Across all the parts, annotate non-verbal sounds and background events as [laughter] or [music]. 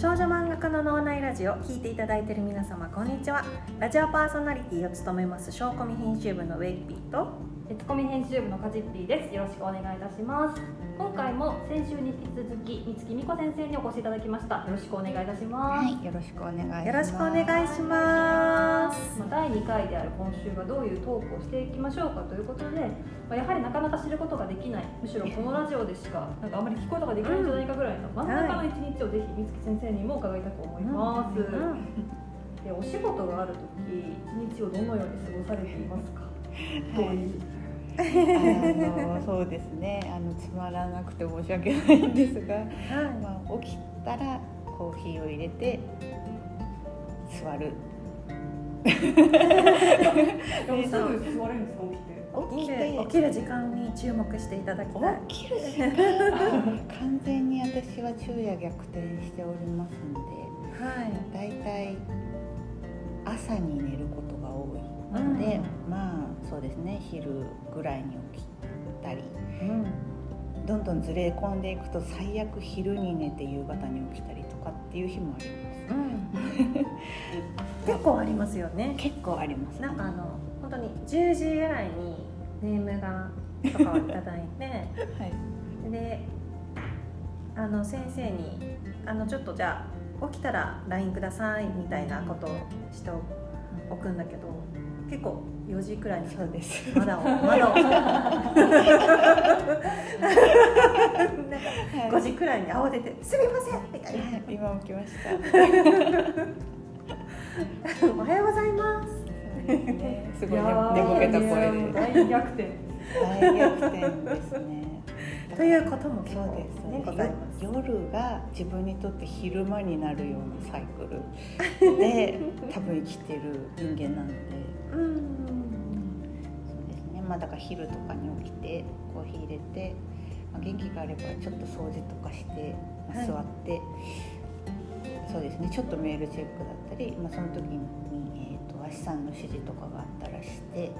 少女漫画家の脳内ラジオ聞いていただいている皆様こんにちは。ラジオパーソナリティを務めます小コミ編集部のウェイピーと別コミ編集部のカジッピーです。よろしくお願いいたします。今回も先週に引き続き三月美子先生にお越しいただきました。よろしくお願いいたします、はい、よろしくお願いします。よろしくお願いします。まあ、第2回である今週はどういうトークをしていきましょうかということで、まあ、やはりなかなか知ることができない。むしろこのラジオでしかなんかあまり聞くことができないんじゃないかぐらいの真ん中の一日をぜひ三月先生にも伺いたく思います、でお仕事がある時一日をどのように過ごされていますか、どういう？あのそうですね。あのつまらなくて申し訳ないんですが、まあ起きたらコーヒーを入れて座る。でもすぐ座れるんですか？起きて。起きる起きる時間に注目していただきたい。起きる時間完全に私は昼夜逆転しておりますのはいで、だい。たい朝に寝ることが多いので、まあそうですね昼ぐらいに起きたり。うん。どんどんずれ込んでいくと最悪昼に寝て夕方に起きたりとかっていう日もありまうん。[laughs] 結構ありますよね。す結構あります、なんかあの本当に10時ぐらいにネームがとかをいただいて [laughs] はい。であの先生にあのちょっとじゃあ起きたら LINE くださいみたいなことをしておくんだけど結構4時くらいにそうです。まだを [laughs] まだを5時くらいに慌てて「すみません」みたいな。はい今起きました「[laughs] おはようございます。すごい寝ぼけた声で。大逆転。大逆転ですね」ということもそうですね。ございますよ夜が自分にとって昼間になるようなサイクルで [laughs] 多分生きてる人間なので。うん。そうですね。まあだから昼とかに起きてコーヒー入れて、まあ、元気があればちょっと掃除とかして、まあはい座って、そうですね。ちょっとメールチェックだったり、まあ、その時に、えー、と足さんの指示とかがあったらして。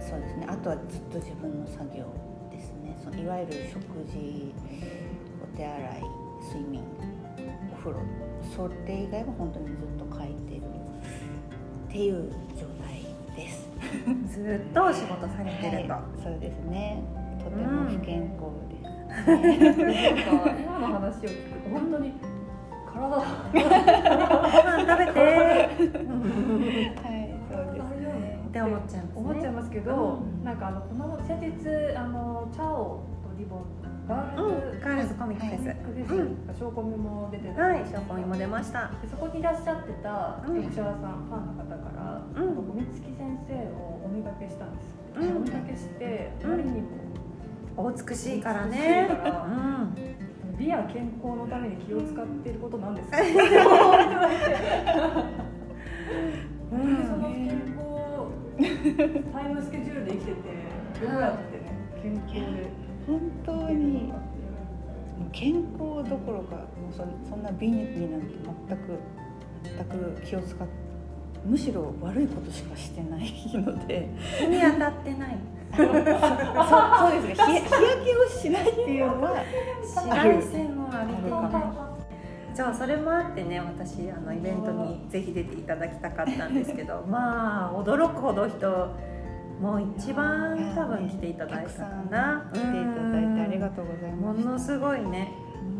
そうですね。あとはずっと自分の作業。ですねそのいわゆる食事お手洗い睡眠お風呂それ以外は本当にずっと書いてるっていう状態です。[laughs] ずっとお仕事されてると、はい、そうですね。とても不健康です。[laughs] 今の話を聞くと本当に体ご飯 [laughs] 食べてはい。って思っちゃいますね。思っちゃいますけど、うん。なんかあのこの先日あのチャオとリボンガールズ、うん。ガールズコミックフェス、フェスが証拠見も出てた。はい。証拠にも出ました。でそこにいらっしゃってたうん。読者さん、ファンの方から、うん。なんか五月先生をお見かけしたんです。よ、うん。お見かけしてあうん。まりにもお美しいからねうん。美や健康のために気を使っていることなんですか、[laughs] うん。でその健康タイムスケジュールで生きててどうやってね健康で本当に健康どころかもうそそんな美になんて全く全く気を使っむしろ悪いことしかしてないので。日に当たってない。そうそうですね。日日焼けをしないっていうのは紫外線を浴びていないそうそれもあってね私あのイベントにぜひ出ていただきたかったんですけど [laughs] まあ驚くほど人もう一番多分来ていただいたかな。来ていただいてありがとうございますものすごいね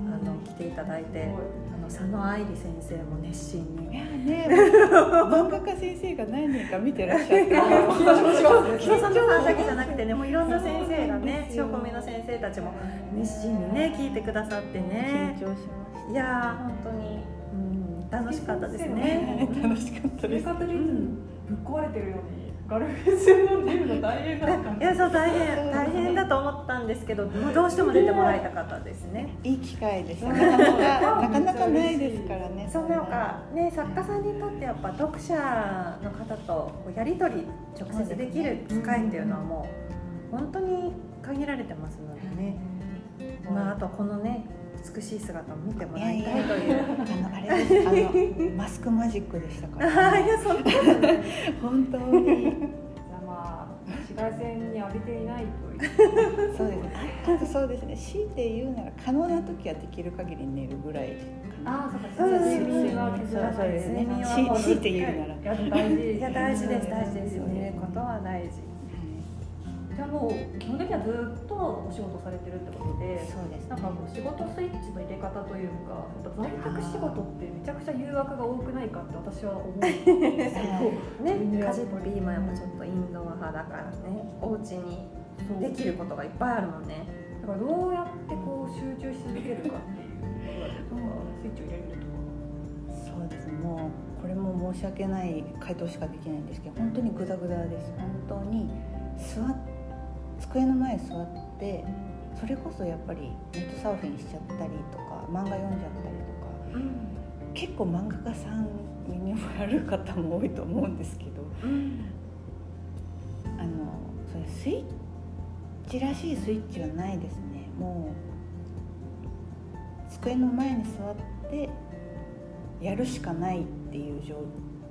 あの来ていただいてすあの佐野愛理先生も熱心いにやね漫画家先生が何人か見てらっしゃって緊張します人佐野さんだけじゃなくてねもういろんな先生がね塩込みの先生たちも熱心にね聞いてくださってね。緊張しましいやー本当に、うん、楽しかったですね。た楽しかったです。生活リズムぶっ壊れてるようにガルフェス飲んでるの大変だったんいやそう大変大変だと思ったんですけど、もうどうしても出てもらいたかったですね。いい機会ですねなかなかなかなかないですからねそうなんかね作家さんにとってやっぱ読者の方とこうやり取り直接できる機会っていうのはもう本当に限られてますのでね。まああとこのね美しい姿を見てもらいたいという。あのあれです。あのマスクマジックでしたから、あ [laughs] いやそんな本当に。じゃあまあ仕紫外線に浴びていないという。そうですああとそうですね。強いて言うなら可能な時はできる限り寝るぐらいかな。ああそうか睡眠は削らないそうですね睡眠は強いて言うならいや大事いや大事です大事ですよねことは大事じゃあもう基本的にはずっとお仕事されてるってことでそうですね。なんかもう仕事スイッチの入れ方というか在宅仕事ってめちゃくちゃ誘惑が多くないかって私は思う。[laughs] んですけどね家事もビーもやっぱちょっとインドア派だからねお家にできることがいっぱいあるもんね。だからどうやってこう集中し続けるか。っていうことかスイッチを入れるとかそうですもうこれも申し訳ない回答しかできないんですけど本当にグダグダです。本当に座っ机の前に座ってそれこそやっぱりネットサーフィンしちゃったりとか漫画読んじゃったりとか結構漫画家さん身にもある方も多いと思うんですけどあのそれスイッチらしいスイッチはないですね。もう机の前に座ってやるしかないっていう状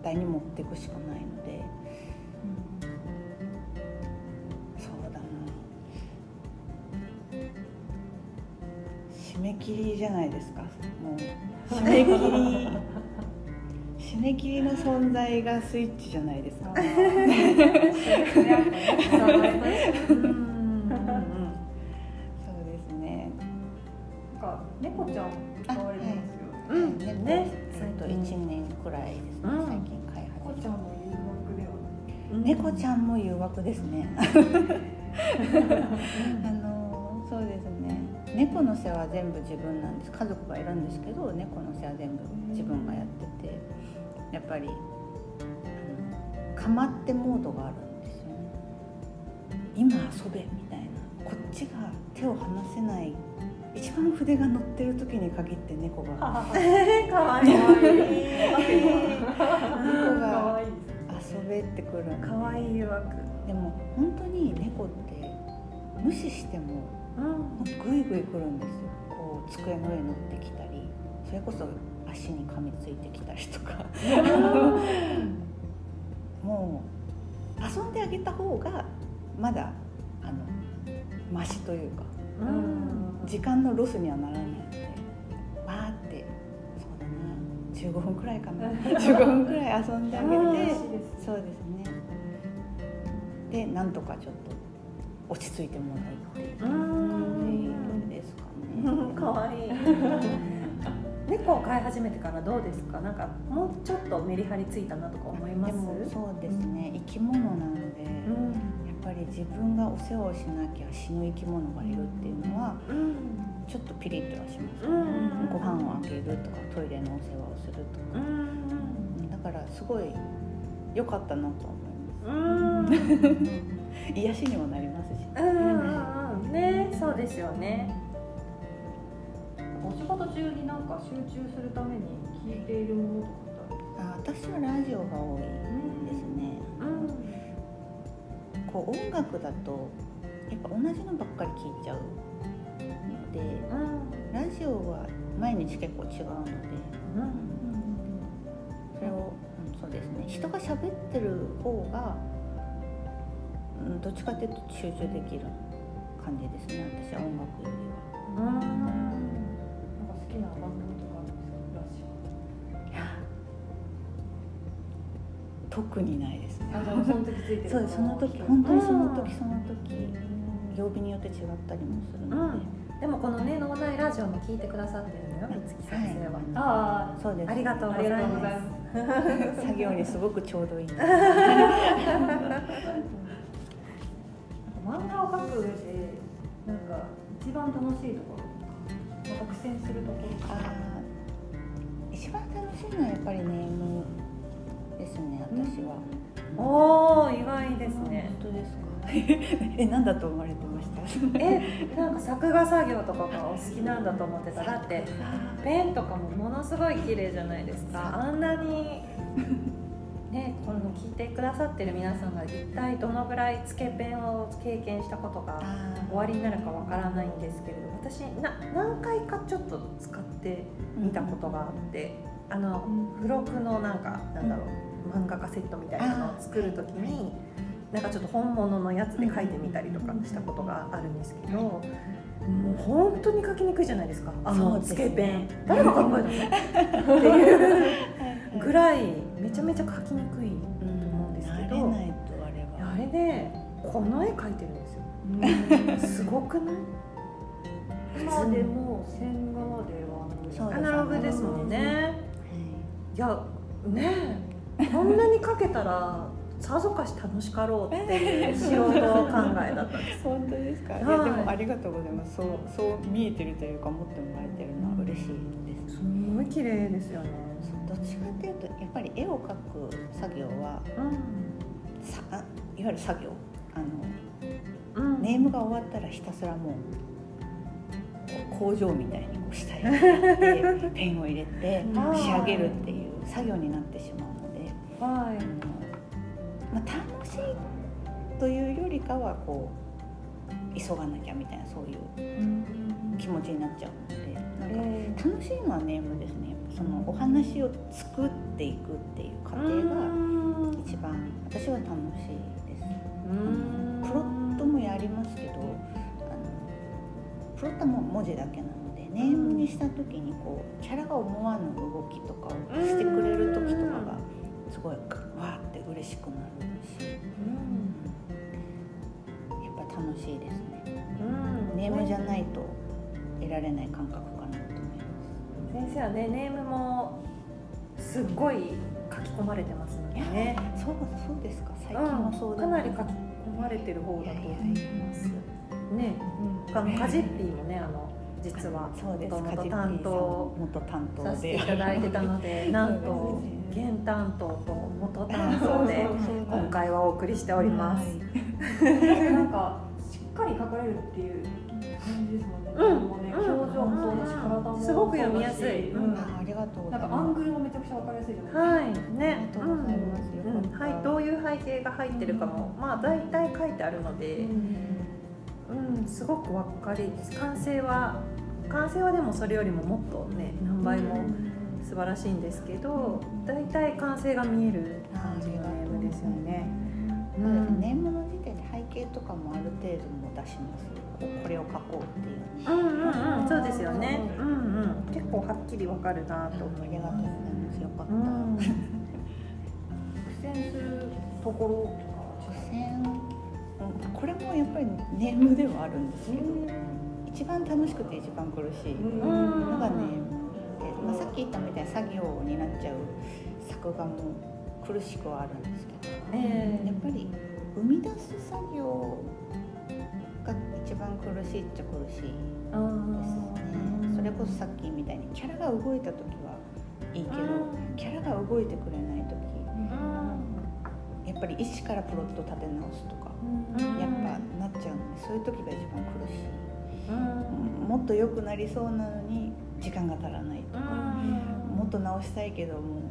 態に持っていくしかないので締め切りじゃないですか。もう [laughs] 締め切り。締め切りの存在がスイッチじゃないですか。そうですねうん。そうですね。なんか猫ちゃん飼われてますよ。うん。うん。ね。ねえっと最近1年くらいですね、うん。最近飼い猫始めちゃんの誘惑ではうん猫ちゃんも誘惑ですね。[laughs] [laughs] あの世話は全部自分なんです。家族がいるんですけど猫の世話全部自分がやっててやっぱりあのかまってモードがあるんですよね。今遊べみたいな。こっちが手を離せない。一番筆が乗ってる時に限って猫が。[laughs] かわいい。猫が遊べってくるかわいい誘惑でも本当に猫って無視してもうん。グイグイ来るんですよ。こう机の上に乗ってきたりそれこそ足に噛みついてきたりとか。もう遊んであげた方がまだあのマシというかうん。時間のロスにはならないのでわーってそうだな15分くらいかな。15分くらい遊んであげてそうですね。でなんとかちょっと落ち着いてもらうっていうですかね。かわいい。猫を飼い始めてからどうですか？なんかもうちょっとメリハリついたなとか思います？でもそうですね。生き物なので、うん。やっぱり自分がお世話をしなきゃ死ぬ生き物がいるっていうのはうん。ちょっとピリッとはしますうん。ご飯をあげるとかトイレのお世話をするとうか、ん。だからすごい良かったなと思いうん。ま [laughs] す癒しにもなりますし。うん。うん。うん。ね。そうですよね事中になんか集中するために聞いているものとかあ私はラジオが多いですね。うん。こう音楽だとやっぱ同じのばっかり聴いちゃうのでうん。ラジオは毎日結構違うので。それを、うん、そうですね。人が喋ってる方が、うん、どっちかっていうと集中できる感じですね私は音楽よりは。きな番組とかあるんですか？ラジいや特にないですね。オあじゃあその時ついてるそうですその時本当にその時その時曜日によって違ったりもするので、でもこのね脳内ラジオも聞いてくださってるのよ美月先生は、あそうです。ありがとうございます。作業にすごくちょうどいい。[laughs] 漫画を描く上でなんか一番楽しいところとかまた苦戦するところあー一番楽しいのはやっぱりネームですね私は、おお意外ですね。本当ですか？[laughs] え何だと思われてました？えなんか作画作業とかがお好きなんだと思ってた。だってペンとかもものすごい綺麗じゃないですか。あんなにねこの聞いてくださってる皆さんが一体どのぐらいつけペンを経験したことがあ終わりになるかわからないんですけれど私な何回かちょっと使ってみたことがあってあの付録のなんかなんだろう漫画家セットみたいなのを作る時になんかちょっと本物のやつで書いてみたりとかしたことがあるんですけど、もう本当に書きにくいじゃないですかあのつけペン、[laughs] 誰が考えたの？っていうぐらいめちゃめちゃ書きにくいと思うんですけど、慣れないとあれは。あれでこの絵描いてるんですよ。[laughs] すごくない？今でも線画まではアナログですもんね。はいいやねえこんなに描けたらさぞかし楽しかろうっていう [laughs] 素人考えだったんです。本当ですか、はい。いやでもありがとうございます。そうそう見えてるというか思ってもらえてるのは嬉しいです、すごい綺麗ですよね。そうどっちかっていうとやっぱり絵を描く作業はうさあいわゆる作業あのん、うん、ネームが終わったらひたすらもう工場みたいにこう下へやって [laughs] ペンを入れてはい。仕上げるっていう作業になってしまうので、はい。あのまあ、楽しいというよりかはこう急がなきゃみたいなそういう気持ちになっちゃうのでなんかえ楽しいのはネームですねそのお話を作っていくっていう過程が一番私は楽しいです。プロットもやりますけどあのプロットも文字だけなのでネームにした時にこうキャラが思わぬ動きとかをしてくれる時とかがすごいわーって嬉しくなるし、楽しいですね。ネームじゃないと得られない感覚かなと思います。先生はねネームもすっごい書き込まれてますのでねそうそうですか。最近はそうだかなり書き込まれてる方だと思います。ね、うん、あのカジッピーもねあの実はそうです。元担当元担当させてでいただいてたので [laughs] なんと現担当と元担当で [laughs] 今回はお送りしております、[laughs] なんかかり書かれるっていう感じですもんね。うん。もうねうん。表情もそうだし、体もすごく読みやすい。うん。あありがとうないんかアングルもめちゃくちゃわかりやすいじゃないですか。はい。ね。ありがとうございます。はい。どういう背景が入ってるかも、まあ大体書いてあるので、うん、すごくわかり。完成は完成はでもそれよりももっとね何倍も素晴らしいんですけど大体完成が見える感じのネームですよね。ううん。んネームの時点で背景とかもある程度も出しますこうこれを書こうっていううんうんうん。そうですよね。うんうん。結構はっきりわかるなと思いありがとうございまますよ。かっす。うた、ん。苦戦するところとか苦戦。うんこれもやっぱりネームではあるんですけど、一番楽しくて一番苦しい。うん。のがネームで、まあ、さっき言ったみたいに作業になっちゃう作画も苦しくはあるんですけどえやっぱり生み出す作業が一番苦しいっちゃ苦しいあですね。それこそさっきみたいにキャラが動いた時はいいけどキャラが動いてくれない時やっぱり一からプロット立て直すとかやっぱなっちゃうのでそういう時が一番苦しい、うん。もっと良くなりそうなのに時間が足らないとか、もっと直したいけどもう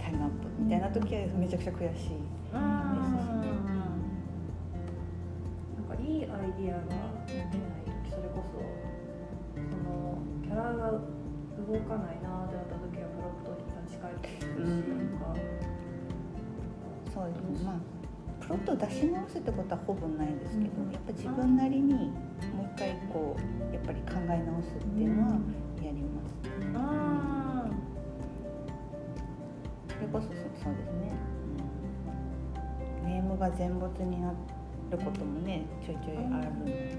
タイムアップみたいな時はめちゃくちゃ悔しいなんかいいアイディアが出ない時それこそそのキャラが動かないなってなった時はプロットに。立ち返ってくるし、うん。なんかそうですね。まあプロットを出し直すってことはほぼないですけど、やっぱ自分なりにもう一回こうやっぱり考え直すっていうのはやります、それこそそうですね、うんネームが全没になることもねちょいちょいあるので、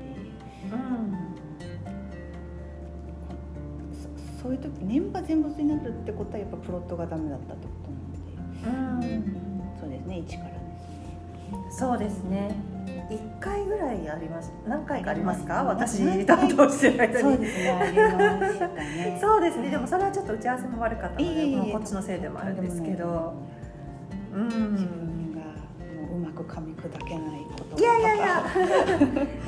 そそういう時ネームが全没になるってことはやっぱプロットがダメだったってことなので、そうですね一からですねそうですね。一回ぐらいあります。何回かありますか？あります私担当してる間に。そうですねそうですね。でもそれはちょっと打ち合わせも悪かったので、いえいえいえもうこっちのせいでもあるんですけど。う自ん。分がもううまく噛み砕けないこといやいやいや。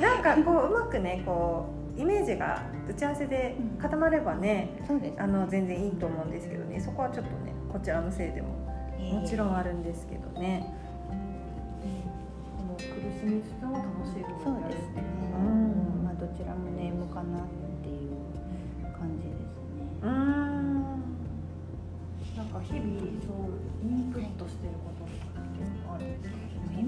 [laughs] なんかこううまくねこうイメージが打ち合わせで固まればね、そうです。あの全然いいと思うんですけどね。そこはちょっとねこちらのせいでももちろんあるんですけどね。この苦しみつつも楽しい部そうですね、うん。まあどちらもネームかなっていう感じですね。うーん。なんか日々そうインプットしてることとかっていうのもあるんですか？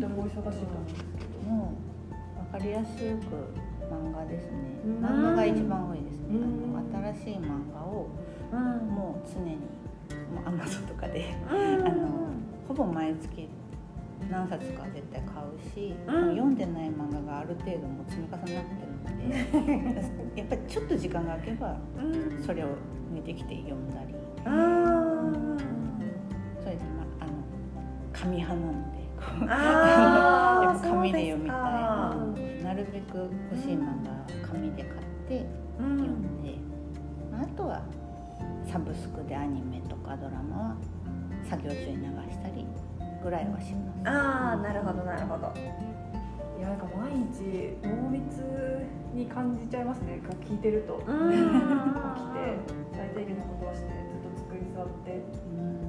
本当にお忙しいと思うんですけどもう分かりやすく漫画ですね。うん。漫画が一番多いですね。うん。あの新しい漫画をうんもう常にもうアマゾンとかでうん。あのほぼ毎月何冊か絶対買うし、うん。読んでない漫画がある程度もう積み重なってるので [laughs] やっぱりちょっと時間が空けばうん。それを抜いてきて読んだり。うん。そうですね、まあ、あの紙派なので [laughs] やっぱ紙で読みたいそうですか。なるべく欲しい漫画は紙で買ってうん読ん。で、まああとはサブスクでアニメとかドラマは作業中に流したりぐらいはします。ああなるほどなるほど。いやなんか毎日濃密に感じちゃいますね。聞いてると。起きてうん [laughs] 最低限のことはしてずっと机に座って。うん。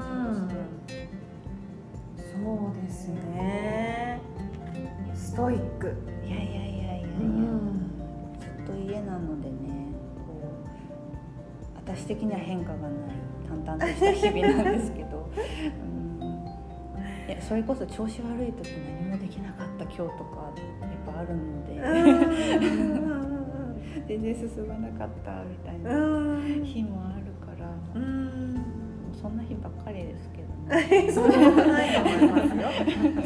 仕事してそうですね。ストイック。いやいやいやいやいや、うんずっと家なのでねこう私的には変化がない淡々とした日々なんですけど、[laughs] うん、いやそれこそ調子悪い時何もできなかった今日とかやっぱあるので、全然進まなかったみたいなうん。日もあるから、うんそんな日ばっかりですけどね。[laughs] そんなことないと思いますよ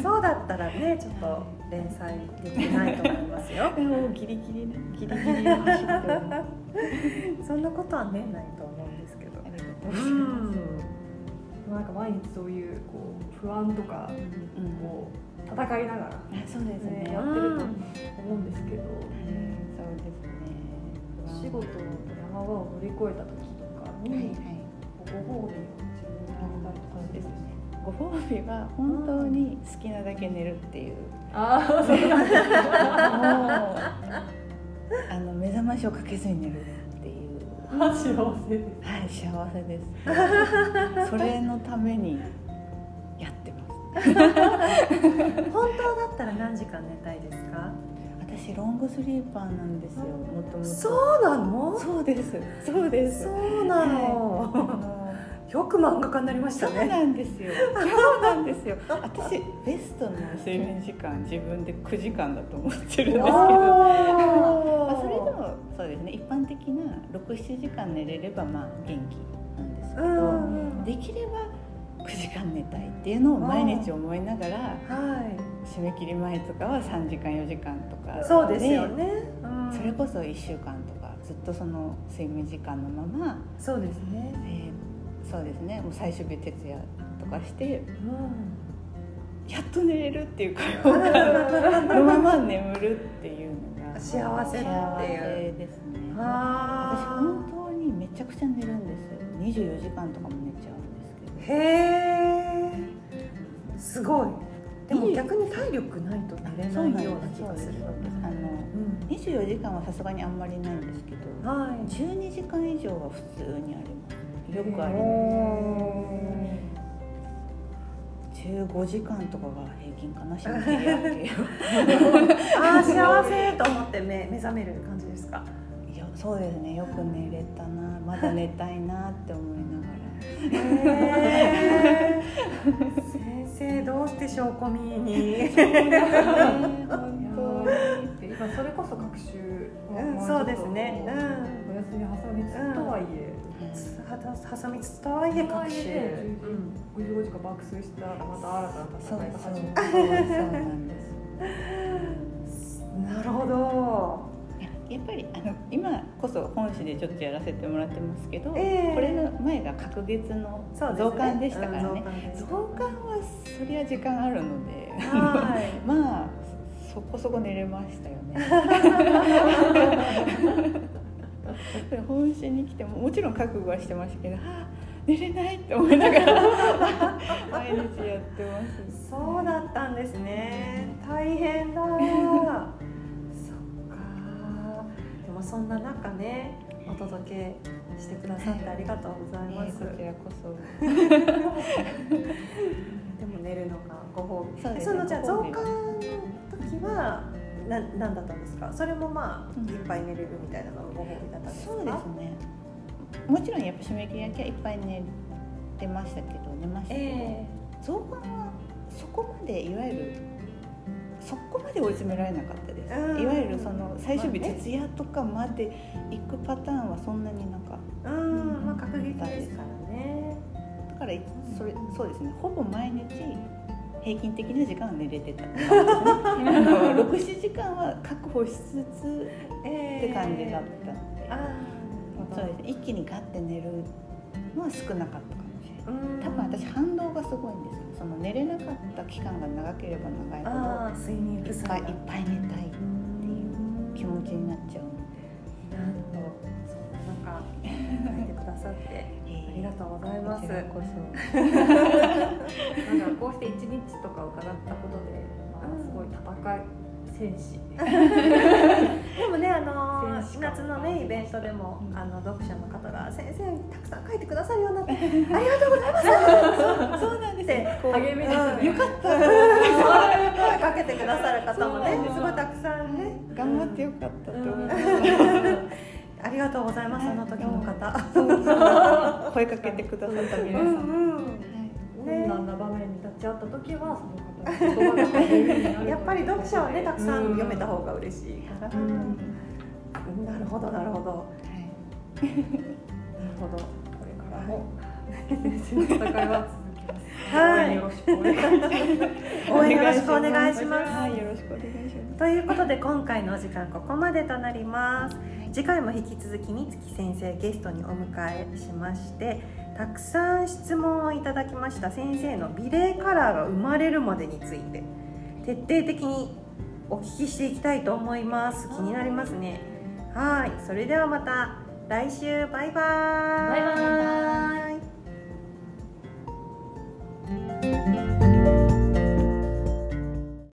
そうだったらねちょっと連載できないと思いますよ [laughs] もうギリギリねギリギリそんなことはねないと思うんですけどありがとううございます。んなんか毎日そういうこう不安とかうんこう戦いながらあそうですね。ねやってると思うんですけどそうですね。仕事の山場を乗り越えた時とかはいにはい。ご褒美をそうですねね。ご褒美は本当に好きなだけ寝るっていう。ああそうもうあの目覚ましをかけずに寝るっていう。幸せですはい幸せです。[laughs] それのためにやってます。本当だったら何時間寝たいですか？私ロングスリーパーなんですよ。もともと。そうなの？そうです。そうです。そうなあの、のよく漫画家になりましたそうねなんですよ。そうなんですよ。私ベストの睡眠時間自分で9時間だと思ってるんですけど。[laughs] まあ、それでもそうですね。一般的な67時間寝れればまあ元気なんですけど、うんできれば9時間寝たいっていうのを毎日思いながらは締め切り前とかは3時間4時間とかいそうですよね、うん。それこそ1週間とかずっとその睡眠時間のまま、そうですね、えーそうですね。もう最終日徹夜とかしてうやっと寝れるっていう解放感のまま眠るっていうのが幸せっていう。幸せですね。ん、私あ本当にめちゃくちゃ寝るんです。よ24時間とかも寝ちゃうんですけーど。へえすごい。でも逆に体力ないと寝れないような気がする。あのうん。24時間はさすがにあんまりないんですけどはい。12時間以上は普通にありますよくあります。お15時間とかが平均かな [laughs] あー幸せと思って目目覚める感じですか？いやそうですね。よく寝れたな。まだ寝たいなって思いながら。先生どうして証拠見に？今それこそ学習うんそうですね。お休み挟みつつとはいえ、はさみつつとはいえ学習、55時間爆睡したらまた新たな戦いが始まるそうなん。ですなるほどやっぱりあの今こそ本誌でちょっとやらせてもらってますけど、ええこれの前が隔月の増刊でしたからねねうん。増刊増刊はそりゃ時間あるのではいまあそこそこ寝れましたよね本誌に来てももちろん覚悟はしてましたけど、はあ、寝れないって思いながら [laughs] 毎日やってますそうだったんですね。大変だ。そっか。でもそんな中ねお届けしてくださってありがとうございます、えーこちらこそ。[laughs] でも寝るのがご褒美。そねのじゃあ増刊の時はな何だったんですか？それもまあ、うん。いっぱい寝れるみたいなのがご褒美だったんですか？そうですね。もちろんやっぱ締め切りだけはいっぱい寝てましたけど寝ましたけど、え増刊はそこまでいわゆるそこまで追い詰められなかったです、うん。いわゆるその最終日徹夜とかまで行くパターンはそんなになんかえうん。まあ確実ですからね。だからいそれそうですね。ほぼ毎日平均的な時間は寝れてた。[laughs] ね67時間は確保しつつえって感じだった。んで、ああそうです。ね一気にガッて寝るのは少なかったかもしれない。うん。多分私反動がすごいんですよ。その寝れなかった期間が長ければ長いほど睡眠不いっ足ぱいいっぱい寝たいっていう気持ちになっちゃう。ので書いてくださってありがとうございます。こ [laughs] なんかこうして一日とか伺ったことで、まあ、すごい戦い戦士。[laughs] でもねあの選手か。夏のねイベントでもあの読者の方が先生たくさん書いてくださるようになって [laughs] ありがとうございます。そうなんですでよこう励みですね。よかった。声かけてくださる方もねすごいたくさんね。頑張ってよかったと思います、ありがとうございますあの時の方。[laughs] 声かけてくださった皆さん、困難な場面に立ち会った時はその方 [laughs] やっぱり読者をねたくさんうん読めた方が嬉しいから、なるほどなるほど。はい。なるほど。これからも。戦いは続きます。はい応援よろしくお願いします。応援よろしくお願いします。はい、よろしくお願いします。ということで今回のお時間ここまでとなります次回も引き続き美月先生ゲストにお迎えしましてたくさん質問をいただきました。先生の美麗カラーが生まれるまでについて徹底的にお聞きしていきたいと思います。気になりますね。はい。それではまた来週。バイバーイ。バイバーイ。